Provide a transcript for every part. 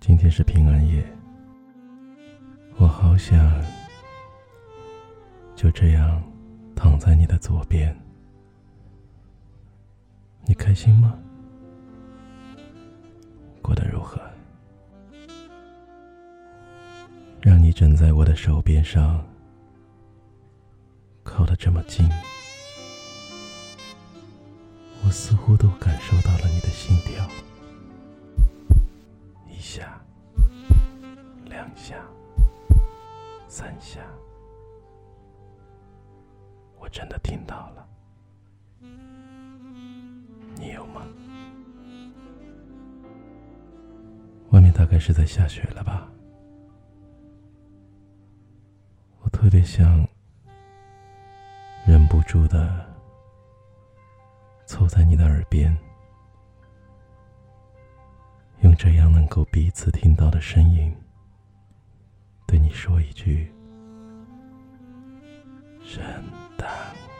今天是平安夜，我好想就这样躺在你的左边。你开心吗？过得如何？让你枕在我的手边上，靠得这么近，我似乎都感受到了你的心跳。一下，下，三下，我真的听到了。你有吗？外面大概是在下雪了吧？我特别想忍不住的凑在你的耳边，用这样能够彼此听到的声音，对你说一句：“圣诞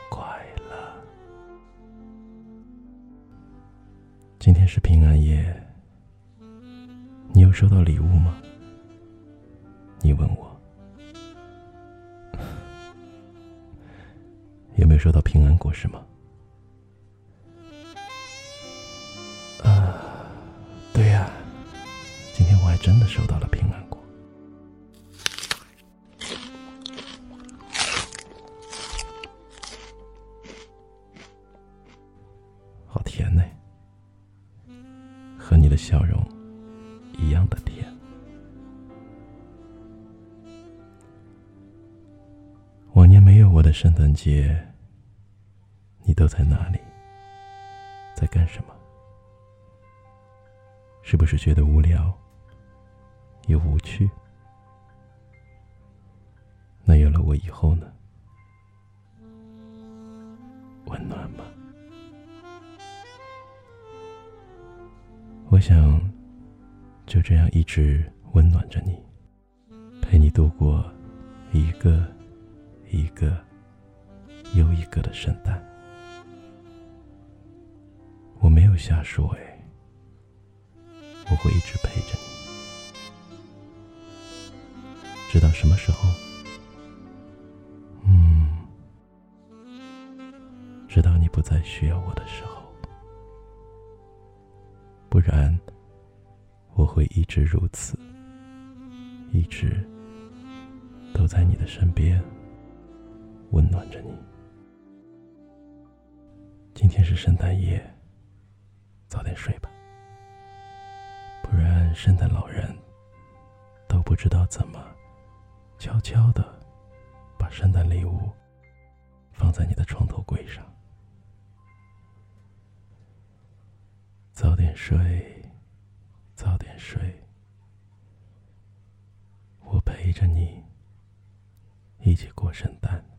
快乐。”今天是平安夜，你有收到礼物吗？你问我有没有收到平安果，是吗？啊，对呀，今天我还真的收到了平安果。笑容一样的甜。往年没有我的圣诞节，你都在哪里？在干什么？是不是觉得无聊又无趣？那有了我以后呢？温暖吗？我想就这样一直温暖着你，陪你度过一个一个又一个的圣诞。我没有瞎说哎，我会一直陪着你，直到什么时候？嗯，直到你不再需要我的时候。不然，我会一直如此，一直都在你的身边，温暖着你。今天是圣诞夜，早点睡吧，不然圣诞老人都不知道怎么悄悄的把圣诞礼物放在你的床头柜上。早点睡，早点睡，我陪着你一起过圣诞。